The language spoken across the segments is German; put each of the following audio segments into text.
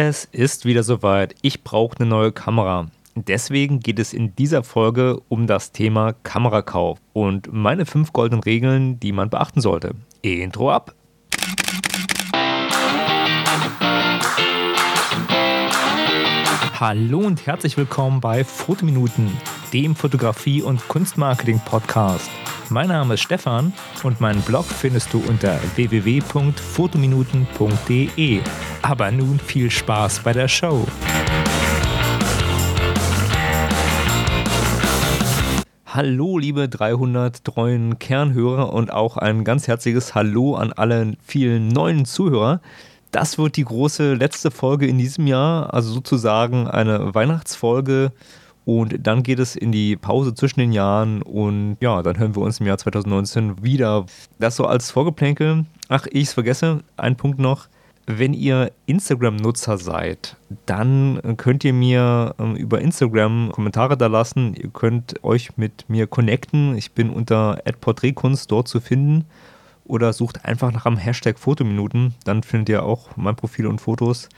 Es ist wieder soweit. Ich brauche eine neue Kamera. Deswegen geht es in dieser Folge um das Thema Kamerakauf und meine fünf goldenen Regeln, die man beachten sollte. Intro ab. Hallo und herzlich willkommen bei Fotominuten, dem Fotografie- und Kunstmarketing-Podcast. Mein Name ist Stefan und meinen Blog findest du unter www.fotominuten.de. Aber nun viel Spaß bei der Show. Hallo, liebe 300 treuen Kernhörer und auch ein ganz herzliches Hallo an alle vielen neuen Zuhörer. Das wird die große letzte Folge in diesem Jahr, also sozusagen eine Weihnachtsfolge. Und dann geht es in die Pause zwischen den Jahren und ja, dann hören wir uns im Jahr 2019 wieder. Das so als Vorgeplänkel. Ach, ich es vergesse, ein Punkt noch. Wenn ihr Instagram-Nutzer seid, dann könnt ihr mir ähm, über Instagram Kommentare da lassen. Ihr könnt euch mit mir connecten. Ich bin unter @porträtkunst dort zu finden oder sucht einfach nach einem Hashtag Fotominuten. Dann findet ihr auch mein Profil und Fotos.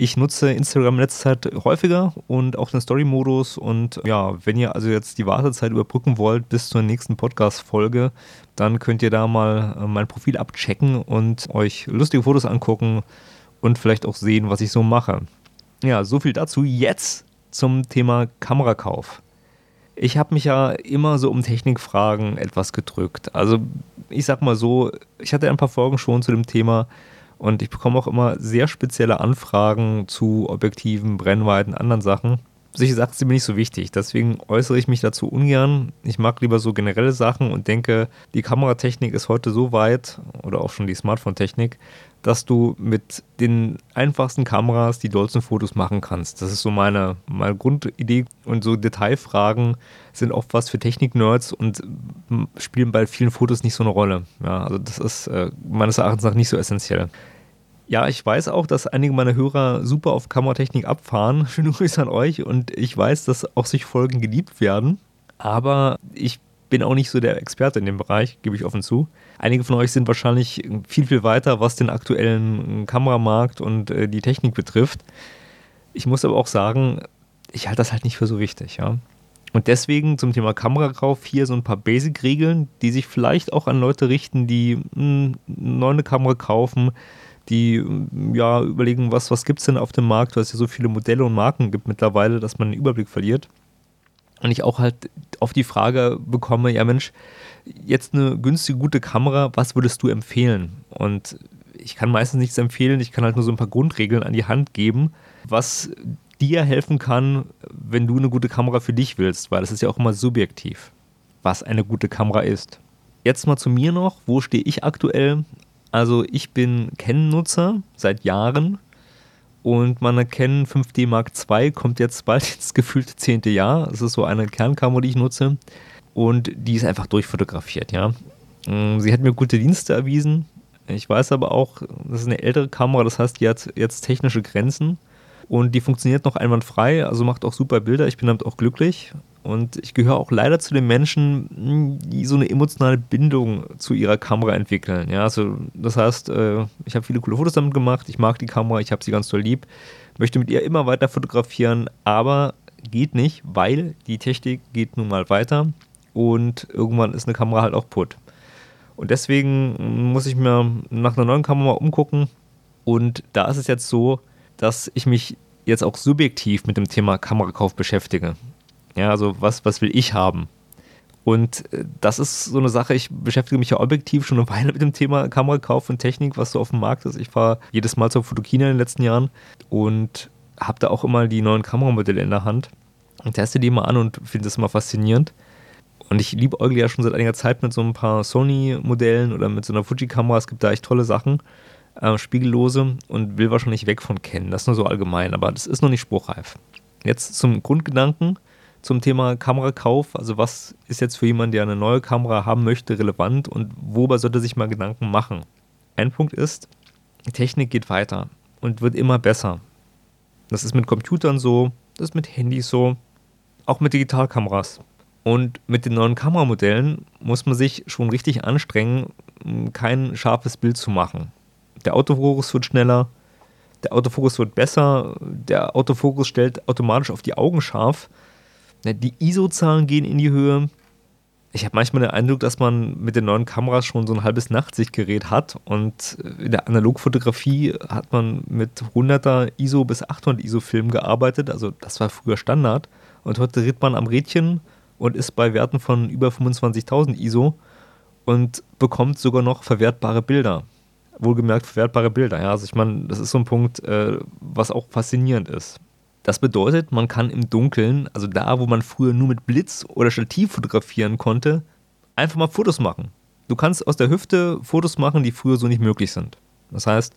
Ich nutze Instagram in letzter Zeit häufiger und auch den Story-Modus. Und ja, wenn ihr also jetzt die Wartezeit überbrücken wollt bis zur nächsten Podcast-Folge, dann könnt ihr da mal äh, mein Profil abchecken und euch lustige Fotos angucken und vielleicht auch sehen, was ich so mache. Ja, so viel dazu. Jetzt zum Thema Kamerakauf. Ich habe mich ja immer so um Technikfragen etwas gedrückt. Also ich sag mal so, ich hatte ein paar Folgen schon zu dem Thema und ich bekomme auch immer sehr spezielle Anfragen zu Objektiven, Brennweiten, anderen Sachen. Solche Sachen sind mir nicht so wichtig, deswegen äußere ich mich dazu ungern. Ich mag lieber so generelle Sachen und denke, die Kameratechnik ist heute so weit, oder auch schon die Smartphone-Technik, dass du mit den einfachsten Kameras die dollsten Fotos machen kannst. Das ist so meine, meine Grundidee und so Detailfragen sind oft was für Technik-Nerds und spielen bei vielen Fotos nicht so eine Rolle. Ja, also das ist äh, meines Erachtens nach nicht so essentiell. Ja, ich weiß auch, dass einige meiner Hörer super auf Kameratechnik abfahren. Schöne Grüße an euch und ich weiß, dass auch sich Folgen geliebt werden. Aber ich bin auch nicht so der Experte in dem Bereich, gebe ich offen zu. Einige von euch sind wahrscheinlich viel, viel weiter, was den aktuellen Kameramarkt und äh, die Technik betrifft. Ich muss aber auch sagen, ich halte das halt nicht für so wichtig, ja. Und deswegen zum Thema Kamerakauf hier so ein paar Basic-Regeln, die sich vielleicht auch an Leute richten, die mh, hm, neue Kamera kaufen, die ja überlegen, was, was gibt es denn auf dem Markt, weil es ja so viele Modelle und Marken gibt mittlerweile, dass man den Überblick verliert. Und ich auch halt auf die Frage bekomme, ja Mensch, jetzt eine günstige, gute Kamera, was würdest du empfehlen? Und ich kann meistens nichts empfehlen, ich kann halt nur so ein paar Grundregeln an die Hand geben, was dir helfen kann, wenn du eine gute Kamera für dich willst, weil das ist ja auch immer subjektiv, was eine gute Kamera ist. Jetzt mal zu mir noch, wo stehe ich aktuell? Also ich bin Canon-Nutzer seit Jahren und meine Canon 5D Mark II kommt jetzt bald ins gefühlte zehnte Jahr. Es ist so eine Kernkamera, die ich nutze und die ist einfach durchfotografiert, ja. Mm, sie hat mir gute Dienste erwiesen. Ich weiß aber auch, das ist eine ältere Kamera, das heißt, die hat jetzt technische Grenzen und die funktioniert noch einwandfrei, also macht auch super Bilder. Ich bin damit auch glücklich. Und ich gehöre auch leider zu den Menschen, die so eine emotionale Bindung zu ihrer Kamera entwickeln. Ja, also das heißt, äh, ich habe viele coole Fotos damit gemacht, ich mag die Kamera, ich habe sie ganz toll lieb, möchte mit ihr immer weiter fotografieren, aber geht nicht, weil die Technik geht nun mal weiter und irgendwann ist eine Kamera halt auch putt. Und deswegen muss ich mir nach einer neuen Kamera umgucken. Und da ist es jetzt so, dass ich mich jetzt auch subjektiv mit dem Thema Kamerakauf beschäftige. Ja, also was, was will ich haben? Und äh, das ist so eine Sache, ich beschäftige mich ja objektiv schon eine Weile mit dem Thema Kamerakauf und Technik, was so auf dem Markt ist. Ich fahre jedes Mal zur Fotokina in den letzten Jahren und habe da auch immer die neuen Kameramodelle in der Hand und teste die mal an und finde das immer faszinierend. Und ich liebe Eugel ja schon seit einiger Zeit mit so ein paar Sony-Modellen oder mit so einer Fuji-Kamera. Es gibt da echt tolle Sachen, äh, spiegellose und will wahrscheinlich weg von kennen. Das ist nur so allgemein, aber das ist noch nicht spruchreif. Jetzt zum Grundgedanken zum Thema Kamerakauf. Also was ist jetzt für jemanden, der eine neue Kamera haben möchte, relevant und worüber sollte sich mal Gedanken machen? Ein Punkt ist, Technik geht weiter und wird immer besser. Das ist mit Computern so, das ist mit Handys so, auch mit Digitalkameras. Und mit den neuen Kameramodellen muss man sich schon richtig anstrengen, kein scharfes Bild zu machen. Der Autofokus wird schneller, der Autofokus wird besser, der Autofokus stellt automatisch auf die Augen scharf, die ISO-Zahlen gehen in die Höhe. Ich habe manchmal den Eindruck, dass man mit den neuen Kameras schon so ein halbes Nachtsichtgerät hat und in der Analogfotografie hat man mit 100er ISO bis 800 ISO Filmen gearbeitet, also das war früher Standard und heute dreht man am Rädchen und ist bei Werten von über 25.000 ISO und bekommt sogar noch verwertbare Bilder. Wohlgemerkt verwertbare Bilder. Ja, also ich meine, das ist so ein Punkt, äh, was auch faszinierend ist. Das bedeutet, man kann im Dunkeln, also da, wo man früher nur mit Blitz oder Stativ fotografieren konnte, einfach mal Fotos machen. Du kannst aus der Hüfte Fotos machen, die früher so nicht möglich sind. Das heißt,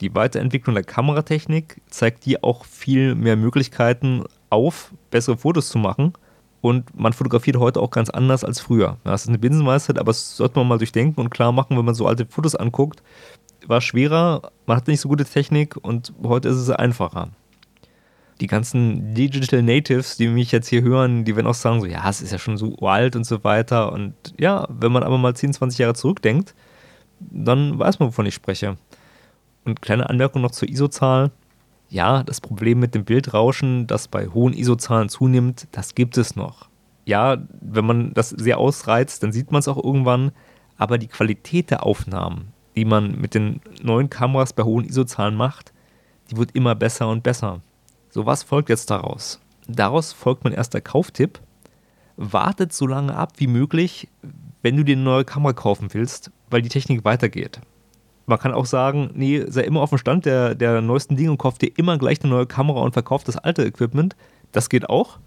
die Weiterentwicklung der Kameratechnik zeigt dir auch viel mehr Möglichkeiten auf, bessere Fotos zu machen und man fotografiert heute auch ganz anders als früher. Das ist eine Binsenweisheit, aber das sollte man mal durchdenken und klar machen, wenn man so alte Fotos anguckt. War schwerer, man hatte nicht so gute Technik und heute ist es einfacher. Die ganzen Digital Natives, die mich jetzt hier hören, die werden auch sagen, so, ja, es ist ja schon so alt und so weiter. Und ja, wenn man aber mal 10, 20 Jahre zurückdenkt, dann weiß man, wovon ich spreche. Und kleine Anmerkung noch zur ISO-Zahl ja, das Problem mit dem Bildrauschen, das bei hohen ISO-Zahlen zunimmt, das gibt es noch. Ja, wenn man das sehr ausreizt, dann sieht man es auch irgendwann, aber die Qualität der Aufnahmen, die man mit den neuen Kameras bei hohen ISO-Zahlen macht, die wird immer besser und besser. So, was folgt jetzt daraus? Daraus folgt mein erster Kauftipp. Wartet so lange ab wie möglich, wenn du dir eine neue Kamera kaufen willst, weil die Technik weitergeht. Man kann auch sagen, nee, sei immer auf dem Stand der, der neuesten Dinge und kauf dir immer gleich eine neue Kamera und verkauf das alte Equipment. Das geht auch.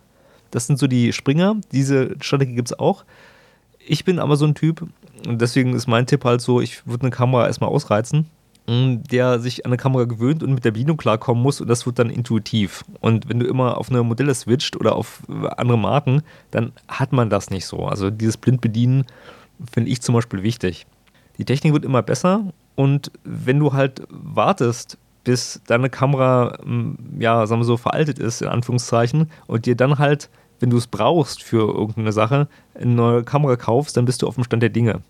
Das sind so die Springer. Diese Strategie gibt es auch. Ich bin aber so ein Typ, und deswegen ist mein Tipp halt so, ich würde eine Kamera erstmal ausreizen, der sich an eine Kamera gewöhnt und mit der Bedienung klarkommen muss und das wird dann intuitiv. Und wenn du immer auf neue Modelle switcht oder auf andere Marken, dann hat man das nicht so. Also dieses Blindbedienen finde ich zum Beispiel wichtig. Die Technik wird immer besser und wenn du halt wartest, bis deine Kamera, mm, ja, sagen wir so, veraltet ist, in Anführungszeichen, und dir dann halt, wenn du es brauchst für irgendeine Sache, eine neue Kamera kaufst, dann bist du auf dem Stand der Dinge.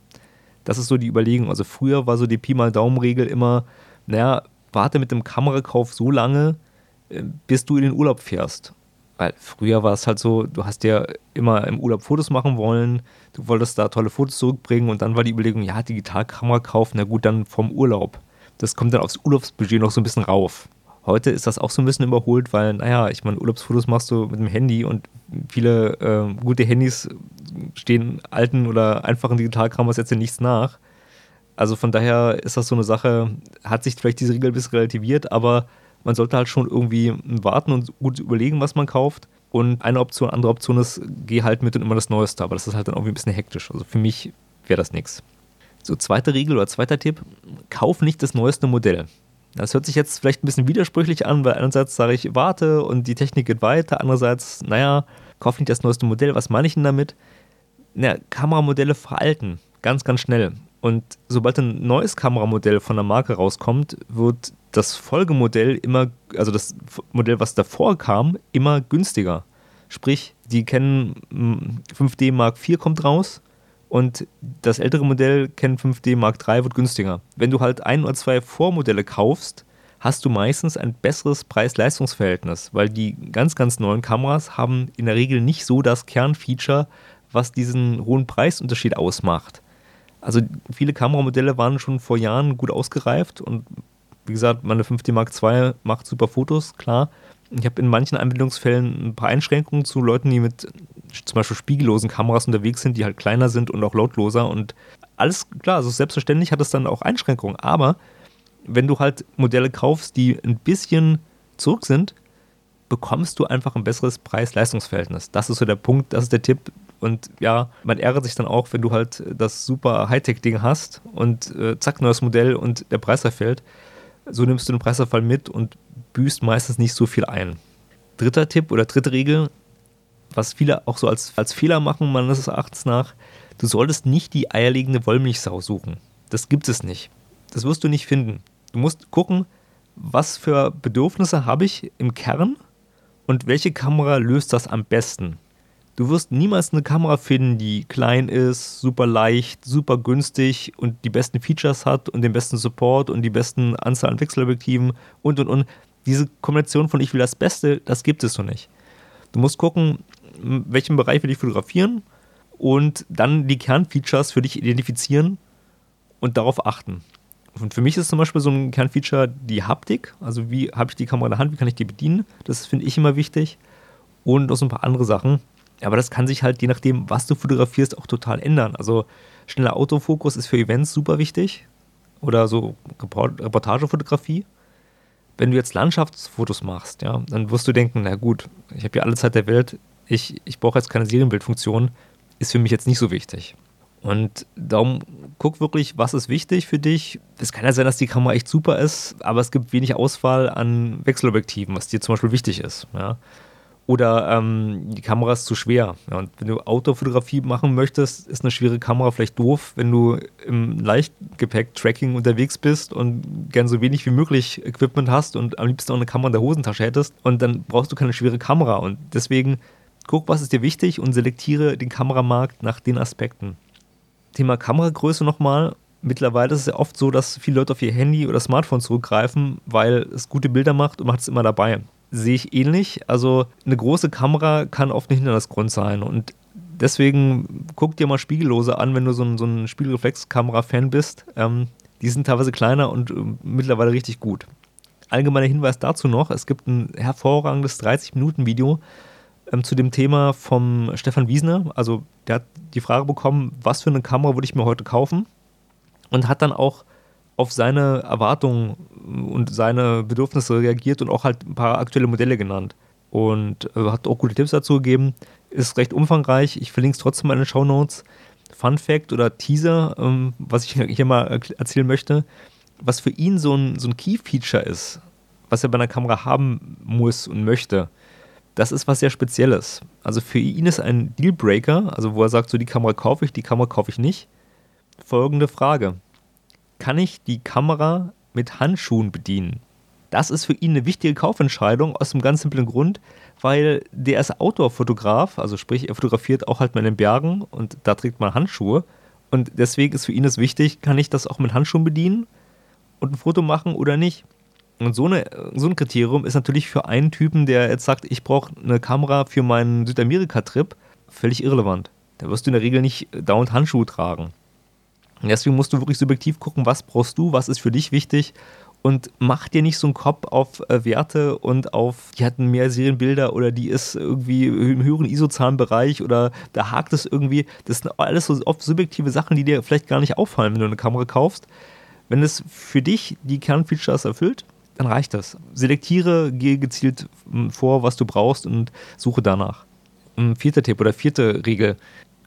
Das ist so die Überlegung. Also früher war so die Pi mal Daumen-Regel immer, naja, warte mit dem Kamerakauf so lange, äh, bis du in den Urlaub fährst. Weil früher war es halt so, du hast ja immer im Urlaub Fotos machen wollen, du wolltest da tolle Fotos zurückbringen und dann war die Überlegung, ja, Digitalkamera kaufen, na gut, dann vom Urlaub. Das kommt dann aufs Urlaubsbudget noch so ein bisschen rauf. Heute ist das auch so ein bisschen überholt, weil, naja, ich meine, Urlaubsfotos machst du mit dem Handy und viele äh, gute Handys stehen alten oder einfachen Digitalkameras jetzt nichts nach. Also von daher ist das so eine Sache, hat sich vielleicht diese Regel ein bisschen relativiert, aber man sollte halt schon irgendwie warten und gut überlegen, was man kauft. Und eine Option, andere Option ist, geh halt mit und immer das Neueste. Aber das ist halt dann irgendwie ein bisschen hektisch. Also für mich wäre das nichts. So, zweite Regel oder zweiter Tipp: Kauf nicht das neueste Modell. Das hört sich jetzt vielleicht ein bisschen widersprüchlich an, weil einerseits sage ich, warte und die Technik geht weiter. Andererseits, naja, kauf nicht das neueste Modell. Was meine ich denn damit? Naja, Kameramodelle veralten. Ganz, ganz schnell. Und sobald ein neues Kameramodell von der Marke rauskommt, wird das Folgemodell immer, also das Modell, was davor kam, immer günstiger. Sprich, die kennen 5D hm, Mark IV kommt raus und das ältere Modell kennt 5D Mark III wird günstiger. Wenn du halt ein oder zwei Vormodelle kaufst, hast du meistens ein besseres Preis-Leistungs-Verhältnis, weil die ganz, ganz neuen Kameras haben in der Regel nicht so das Kernfeature, was diesen hohen Preisunterschied ausmacht. Also viele Kameramodelle waren schon vor Jahren gut ausgereift und wie gesagt, meine 5D Mark II macht super Fotos, klar. Ich habe in manchen Anwendungsfällen ein paar Einschränkungen zu Leuten, die mit zum Beispiel spiegellosen Kameras unterwegs sind, die halt kleiner sind und auch lautloser. Und alles klar, also selbstverständlich hat es dann auch Einschränkungen. Aber wenn du halt Modelle kaufst, die ein bisschen zurück sind, bekommst du einfach ein besseres Preis-Leistungs-Verhältnis. Das ist so der Punkt, das ist der Tipp. Und ja, man ärgert sich dann auch, wenn du halt das super Hightech-Ding hast und äh, zack, neues Modell und der Preis verfällt. So nimmst du den Preisverfall mit und büßt meistens nicht so viel ein. Dritter Tipp oder dritte Regel, was viele auch so als, als Fehler machen, meines Erachtens nach, du solltest nicht die eierlegende Wollmilchsau suchen. Das gibt es nicht. Das wirst du nicht finden. Du musst gucken, was für Bedürfnisse habe ich im Kern und welche Kamera löst das am besten. Du wirst niemals eine Kamera finden, die klein ist, super leicht, super günstig und die besten Features hat und den besten Support und die besten Anzahl an Wechselobjektiven und und und. Diese Kombination von ich will das Beste, das gibt es so nicht. Du musst gucken, welchen Bereich will ich fotografieren und dann die Kernfeatures für dich identifizieren und darauf achten. Und für mich ist zum Beispiel so ein Kernfeature die Haptik. Also wie habe ich die Kamera in der Hand, wie kann ich die bedienen? Das finde ich immer wichtig. Und auch so ein paar andere Sachen. Aber das kann sich halt je nachdem, was du fotografierst, auch total ändern. Also schneller Autofokus ist für Events super wichtig oder so Reportagefotografie. Wenn du jetzt Landschaftsfotos machst, ja, dann wirst du denken, na gut, ich habe ja alle Zeit der Welt, ich, ich brauche jetzt keine Serienbildfunktion, ist für mich jetzt nicht so wichtig. Und darum guck wirklich, was ist wichtig für dich. Es kann ja sein, dass die Kamera echt super ist, aber es gibt wenig Auswahl an Wechselobjektiven, was dir zum Beispiel wichtig ist. Ja. Oder ähm, die Kamera ist zu schwer. Ja, und wenn du Autofotografie machen möchtest, ist eine schwere Kamera vielleicht doof, wenn du im Leichtgepäck-Tracking unterwegs bist und gern so wenig wie möglich Equipment hast und am liebsten auch eine Kamera in der Hosentasche hättest. Und dann brauchst du keine schwere Kamera. Und deswegen guck, was ist dir wichtig und selektiere den Kameramarkt nach den Aspekten. Thema Kameragröße nochmal. Mittlerweile ist es ja oft so, dass viele Leute auf ihr Handy oder Smartphone zurückgreifen, weil es gute Bilder macht und macht es immer dabei sehe ich ähnlich. Also eine große Kamera kann oft ein Hindernisgrund sein und deswegen guck dir mal Spiegellose an, wenn du so ein, so ein Spiegelreflexkamera-Fan bist. Ähm, die sind teilweise kleiner und äh, mittlerweile richtig gut. Allgemeiner Hinweis dazu noch: Es gibt ein hervorragendes 30-Minuten-Video ähm, zu dem Thema vom Stefan Wiesner. Also, der hat die Frage bekommen, was für eine Kamera würde ich mir heute kaufen? Und hat dann auch auf seine Erwartungen und seine Bedürfnisse reagiert und auch halt ein paar aktuelle Modelle genannt. Und äh, hat auch gute Tipps dazu gegeben. Ist recht umfangreich. Ich verlinke es trotzdem in den Show Notes. Fun Fact oder Teaser, ähm, was ich hier mal erzählen möchte, was für ihn so ein, so ein Key-Feature ist, was er bei einer Kamera haben muss und möchte, das ist was sehr Spezielles. Also für ihn ist ein Dealbreaker, also wo er sagt, so die Kamera kaufe ich, die Kamera kaufe ich nicht, folgende Frage kann ich die Kamera mit Handschuhen bedienen. Das ist für ihn eine wichtige Kaufentscheidung aus dem ganz simplen Grund, weil der ist Outdoor-Fotograf, also sprich, er fotografiert auch halt mal in den Bergen und da trägt man Handschuhe. Und deswegen ist für ihn es wichtig, kann ich das auch mit Handschuhen bedienen und ein Foto machen oder nicht. Und so, eine, so ein Kriterium ist natürlich für einen Typen, der jetzt sagt, ich brauche eine Kamera für meinen Südamerika-Trip, völlig irrelevant. Da wirst du in der Regel nicht dauernd Handschuhe tragen. Und deswegen musst du wirklich subjektiv gucken, was brauchst du, was ist für dich wichtig und mach dir nicht so einen Kopf auf äh, Werte und auf, die hatten mehr Serienbilder oder die ist irgendwie im höheren ISO-Zahlenbereich oder da hakt es irgendwie. Das sind alles so oft subjektive Sachen, die dir vielleicht gar nicht auffallen, wenn du eine Kamera kaufst. Wenn es für dich die Kernfeatures erfüllt, dann reicht das. Selektiere, gehe gezielt hm, vor, was du brauchst und suche danach. Ein vierter Tipp oder vierte Regel.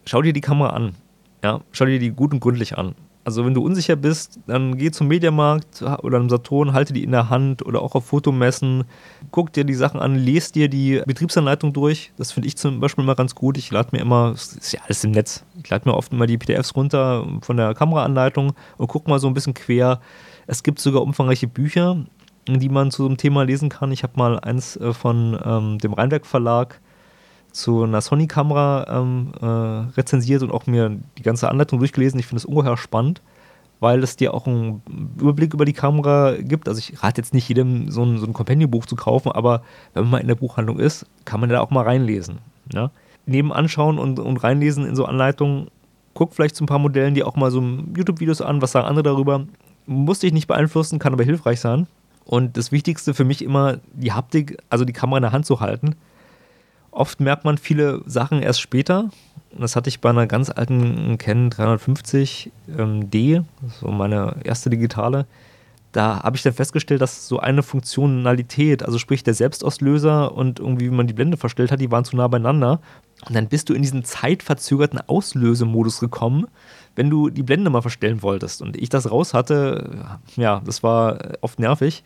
Schau dir die Kamera an. Ja, schau dir die gut und gründlich an. Also wenn du unsicher bist, dann geh zum Mediamarkt oder einem Saturn, halte die in der Hand oder auch auf Fotomessen, guck dir die Sachen an, lese dir die Betriebsanleitung durch. Das finde ich zum Beispiel immer ganz gut. Ich lade mir immer, das ist ja alles im Netz, ich lade mir oft immer die PDFs runter von der Kameraanleitung und guck mal so ein bisschen quer. Es gibt sogar umfangreiche Bücher, die man zu so einem Thema lesen kann. Ich habe mal eins äh, von ähm, dem Rheinberg Verlag zu einer Sony-Kamera ähm, äh, rezensiert und auch mir die ganze Anleitung durchgelesen. Ich finde es ungeheuer spannend, weil es dir auch einen Überblick über die Kamera gibt. Also ich rate jetzt nicht jedem so ein, so ein Companion-Buch zu kaufen, aber wenn man mal in der Buchhandlung ist, kann man da auch mal reinlesen. Ja? Ne? Neben anschauen und, und reinlesen in so Anleitungen, guck vielleicht zu ein paar Modellen die auch mal so YouTube-Videos an, was sagen andere darüber. Muss dich nicht beeinflussen, kann aber hilfreich sein. Und das Wichtigste für mich immer, die Haptik, also die Kamera in der Hand zu halten Oft merkt man viele Sachen erst später. Das hatte ich bei einer ganz alten Canon 350D, ähm, so meine erste digitale. Da habe ich dann festgestellt, dass so eine Funktionalität, also sprich der Selbstauslöser und irgendwie, wie man die Blende verstellt hat, die waren zu nah beieinander. Und dann bist du in diesen zeitverzögerten Auslösemodus gekommen, wenn du die Blende mal verstellen wolltest. Und ich das raus hatte, ja, das war oft nervig.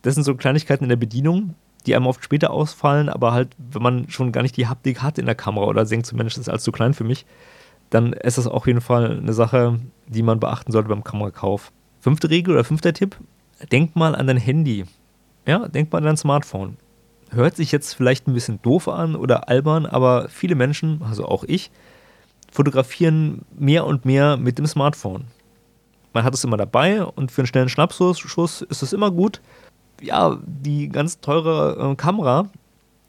Das sind so Kleinigkeiten in der Bedienung, die einem oft später ausfallen, aber halt, wenn man schon gar nicht die Haptik hat in der Kamera oder denkt, zumindest ist alles zu klein für mich, dann ist das auf jeden Fall eine Sache, die man beachten sollte beim Kamerakauf. Fünfte Regel oder fünfter Tipp: Denk mal an dein Handy. Ja, denk mal an dein Smartphone. hört sich jetzt vielleicht ein bisschen doof an oder albern, aber viele Menschen, also auch ich, fotografieren mehr und mehr mit dem Smartphone. Man hat es immer dabei und für einen schnellen Schnappschuss ist es immer gut. Ja, die ganz teure äh, Kamera,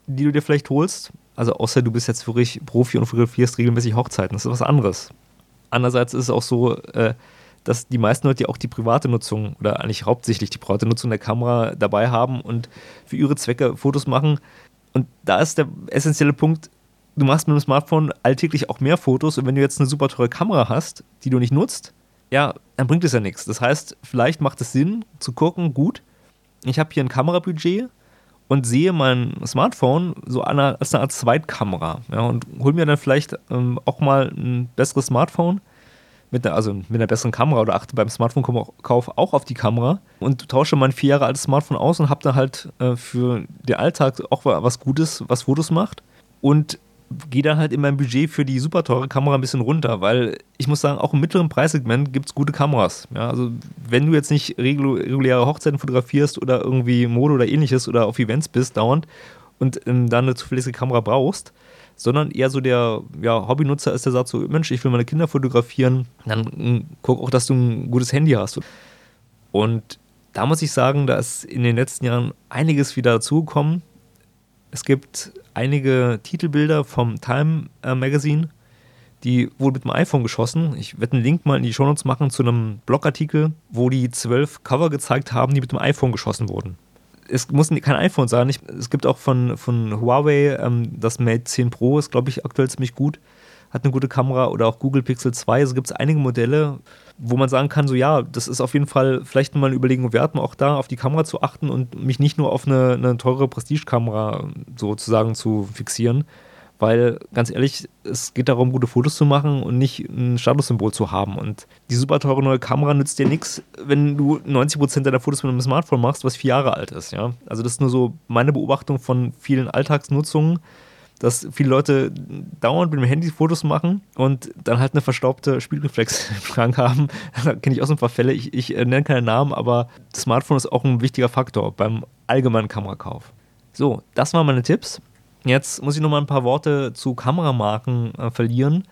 die du dir vielleicht holst, also außer du bist jetzt wirklich Profi und fotografierst regelmäßig Hochzeiten, das ist was anderes. Andererseits ist es auch so, äh, dass die meisten Leute ja auch die private Nutzung oder eigentlich hauptsächlich die private Nutzung der Kamera dabei haben und für ihre Zwecke Fotos machen. Und da ist der essentielle Punkt, du machst mit dem Smartphone alltäglich auch mehr Fotos und wenn du jetzt eine super teure Kamera hast, die du nicht nutzt, ja, dann bringt es ja nichts. Das heißt, vielleicht macht es Sinn zu gucken, gut, ich habe hier ein Kamerabudget und sehe mein Smartphone so als eine Art Zweitkamera ja, und hole mir dann vielleicht ähm, auch mal ein besseres Smartphone mit einer, also mit einer besseren Kamera oder achte beim Smartphone-Kauf auch auf die Kamera und tausche mein vier Jahre altes Smartphone aus und habe dann halt äh, für den Alltag auch was Gutes, was Fotos macht und gehe dann halt in meinem Budget für die super teure Kamera ein bisschen runter, weil ich muss sagen, auch im mittleren Preissegment gibt es gute Kameras. Ja, also wenn du jetzt nicht reguläre Hochzeiten fotografierst oder irgendwie Mode oder ähnliches oder auf Events bist dauernd und ähm, dann eine zuverlässige Kamera brauchst, sondern eher so der ja, Hobbynutzer ist, der sagt so, Mensch, ich will meine Kinder fotografieren, dann hm, guck auch, dass du ein gutes Handy hast. Und da muss ich sagen, da ist in den letzten Jahren einiges wieder dazugekommen. Es gibt einige Titelbilder vom Time äh, Magazine, die wurden mit dem iPhone geschossen. Ich werde einen Link mal in die Show Notes machen zu einem Blogartikel, wo die zwölf Cover gezeigt haben, die mit dem iPhone geschossen wurden es muss kein iPhone sein. Ich, es gibt auch von, von Huawei ähm, das Mate 10 Pro, ist glaube ich aktuell ziemlich gut, hat eine gute Kamera oder auch Google Pixel 2. Also gibt es einige Modelle, wo man sagen kann, so ja, das ist auf jeden Fall vielleicht mal eine Überlegung wert, mal auch da auf die Kamera zu achten und mich nicht nur auf eine, eine teure Prestige-Kamera sozusagen zu fixieren weil ganz ehrlich, es geht darum, gute Fotos zu machen und nicht ein Statussymbol zu haben. Und die super teure neue Kamera nützt dir nichts, wenn du 90% deiner Fotos mit einem Smartphone machst, was vier Jahre alt ist. Ja? Also das ist nur so meine Beobachtung von vielen Alltagsnutzungen, dass viele Leute dauernd mit dem Handy Fotos machen und dann halt eine verstaubte Spielreflex im Schrank haben. Da kenne ich auch so ein paar Fälle. Ich, ich äh, nenne keine Namen, aber das Smartphone ist auch ein wichtiger Faktor beim allgemeinen Kamerakauf. So, das waren meine Tipps. Jetzt muss ich noch mal ein paar Worte zu Kameramarken äh, verlieren,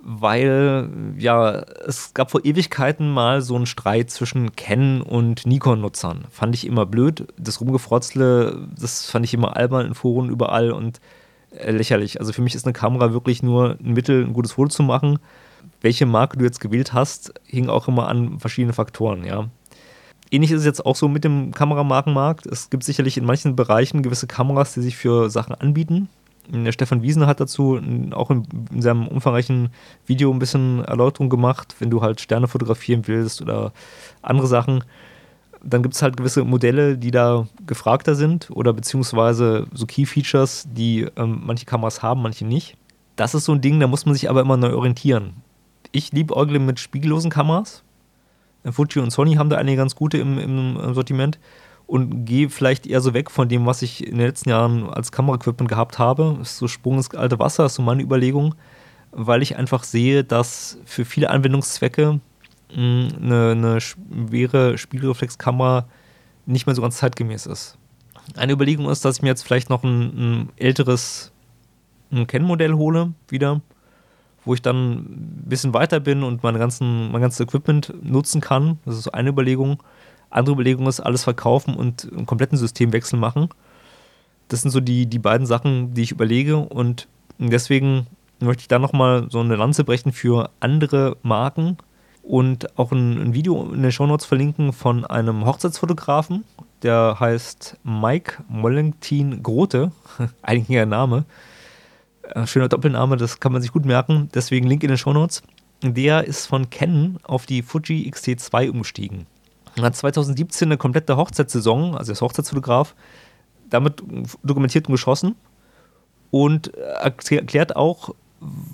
weil ja, es gab vor Ewigkeiten mal so einen Streit zwischen Canon und Nikon-Nutzern. Fand ich immer blöd. Das Rumgefrotzle, das fand ich immer albern in Foren überall und lächerlich. Also für mich ist eine Kamera wirklich nur ein Mittel, ein gutes Foto zu machen. Welche Marke du jetzt gewählt hast, hing auch immer an verschiedenen Faktoren, ja. Ähnlich ist es jetzt auch so mit dem Kameramarkenmarkt. Es gibt sicherlich in manchen Bereichen gewisse Kameras, die sich für Sachen anbieten. Der Stefan Wiesen hat dazu auch in, seinem umfangreichen Video ein bisschen Erläuterung gemacht, wenn du halt Sterne fotografieren willst oder andere Sachen. Dann gibt es halt gewisse Modelle, die da gefragter sind oder beziehungsweise so Key Features, die ähm, manche Kameras haben, manche nicht. Das ist so ein Ding, da muss man sich aber immer neu orientieren. Ich liebe Eugle mit spiegellosen Kameras, Fuji und Sony haben da einige ganz gute im, im Sortiment und gehe vielleicht eher so weg von dem, was ich in den letzten Jahren als Kameraequipment gehabt habe. Das ist so Sprung ins alte Wasser, ist so meine Überlegung, weil ich einfach sehe, dass für viele Anwendungszwecke eine, eine schwere Spiegelreflexkamera nicht mehr so ganz zeitgemäß ist. Eine Überlegung ist, dass ich mir jetzt vielleicht noch ein, ein älteres Canon-Modell hole, wieder, wo ich dann ein bisschen weiter bin und mein, ganzen, mein ganzes Equipment nutzen kann. Das ist so eine Überlegung. Andere Überlegung ist, alles verkaufen und einen kompletten Systemwechsel machen. Das sind so die, die beiden Sachen, die ich überlege und deswegen möchte ich da nochmal so eine Lanze brechen für andere Marken und auch ein, ein Video in den Shownotes verlinken von einem Hochzeitsfotografen, der heißt Mike Mollentin Grote, eigentlich ein Name, äh, schöner Doppelname, das kann man sich gut merken. Deswegen Link in den Shownotes. Der ist von Canon auf die Fuji X-T2 umgestiegen. Er hat 2017 eine komplette Hochzeitssaison, also er ist Hochzeitsfotograf, damit dokumentiert und geschossen und erklärt auch,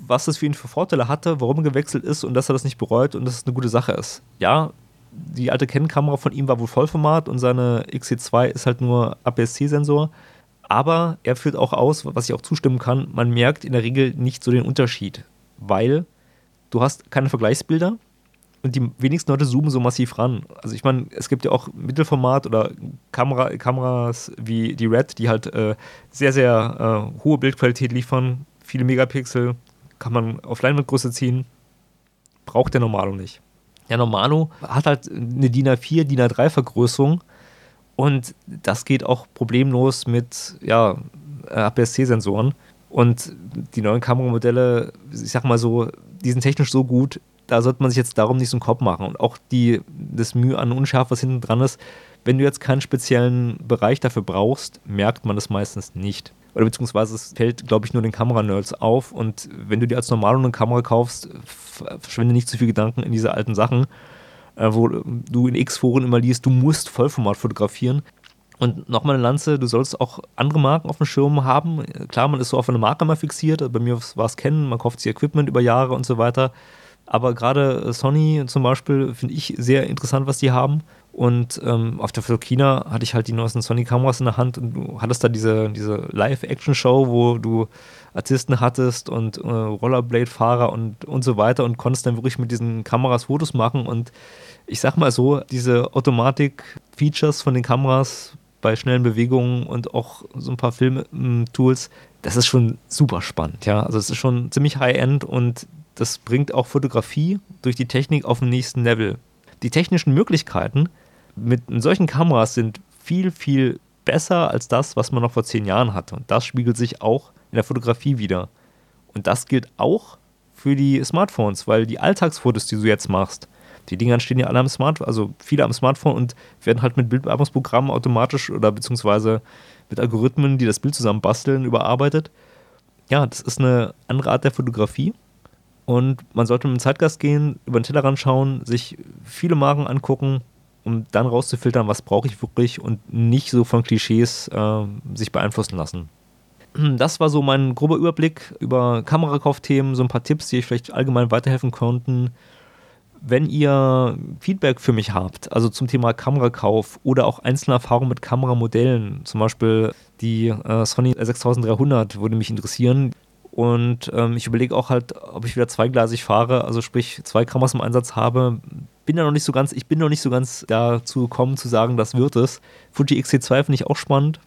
was das für ihn für Vorteile hatte, warum er gewechselt ist und dass er das nicht bereut und dass es eine gute Sache ist. Ja, die alte Canon-Kamera von ihm war wohl Vollformat und seine XC2 ist halt nur APS-C-Sensor. Aber er führt auch aus, was ich auch zustimmen kann, man merkt in der Regel nicht so den Unterschied, weil du hast keine Vergleichsbilder. und die wenigsten Leute zoomen so massiv ran. Also ich meine, es gibt ja auch Mittelformat oder Kamera, Kameras wie die Red, die halt äh, sehr, sehr äh, hohe Bildqualität liefern, viele Megapixel, kann man auf Leinwandgröße ziehen, braucht der Normalo nicht. Der Normalo hat halt eine DIN A4, DIN A3 Vergrößerung und das geht auch problemlos mit ja, APS-C-Sensoren. Und die neuen Kameramodelle, ich sag mal so, die sind technisch so gut, da sollte man sich jetzt darum nicht so einen Kopf machen. Und auch die, das Mühe an Unschärfe, was hinten dran ist, wenn du jetzt keinen speziellen Bereich dafür brauchst, merkt man das meistens nicht. Oder beziehungsweise es fällt, glaube ich, nur den Kameranerds auf. Und wenn du dir als normal eine Kamera kaufst, verschwende nicht zu viel Gedanken in diese alten Sachen, äh, wo du in X-Foren immer liest, du musst Vollformat fotografieren. Und nochmal eine Lanze, du sollst auch andere Marken auf dem Schirm haben. Klar, man ist so auf eine Marke mal fixiert. Bei mir war es Canon, man kauft sich Equipment über Jahre und so weiter. Aber gerade Sony zum Beispiel finde ich sehr interessant, was die haben. Und ähm, auf der Photokina hatte ich halt die neuesten Sony-Kameras in der Hand und du hattest da diese, diese Live-Action-Show, wo du Artisten hattest und äh, Rollerblade-Fahrer und, und so weiter und konntest dann wirklich mit diesen Kameras Fotos machen. Und ich sag mal so, diese Automatik-Features von den Kameras bei schnellen Bewegungen und auch so ein paar Film-Tools, das ist schon super spannend, ja. Also es ist schon ziemlich High-End und das bringt auch Fotografie durch die Technik auf den nächsten Level. Die technischen Möglichkeiten mit solchen Kameras sind viel, viel besser als das, was man noch vor zehn Jahren hatte. Und das spiegelt sich auch in der Fotografie wieder. Und das gilt auch für die Smartphones, weil die Alltagsfotos, die du jetzt machst, die Dinger entstehen ja alle am Smartphone, also viele am Smartphone und werden halt mit Bildbearbeitungsprogrammen automatisch oder beziehungsweise mit Algorithmen, die das Bild zusammenbasteln, überarbeitet. Ja, das ist eine andere Art der Fotografie und man sollte mit dem Zeitgast gehen, über den Tellerrand schauen, sich viele Marken angucken, um dann rauszufiltern, was brauche ich wirklich und nicht so von Klischees äh, sich beeinflussen lassen. Das war so mein grober Überblick über Kamerakaufthemen, so ein paar Tipps, die euch vielleicht allgemein weiterhelfen konnten. Wenn ihr Feedback für mich habt, also zum Thema Kamerakauf oder auch einzelne Erfahrungen mit Kameramodellen, zum Beispiel die äh, Sony 6300 würde mich interessieren. Und ähm, ich überlege auch halt, ob ich wieder zweigleisig fahre, also sprich zwei Kameras im Einsatz habe. Bin da noch nicht so ganz, ich bin noch nicht so ganz dazu gekommen zu sagen, das wird es. Fuji XT2 finde ich auch spannend.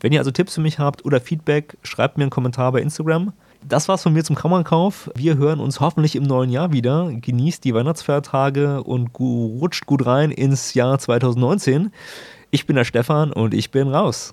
Wenn ihr also Tipps für mich habt oder Feedback, schreibt mir einen Kommentar bei Instagram. Das war's von mir zum Kamerankauf. Wir hören uns hoffentlich im neuen Jahr wieder. Genießt die Weihnachtsfeiertage und rutscht gut rein ins Jahr 2019. Ich bin der Stefan und ich bin raus.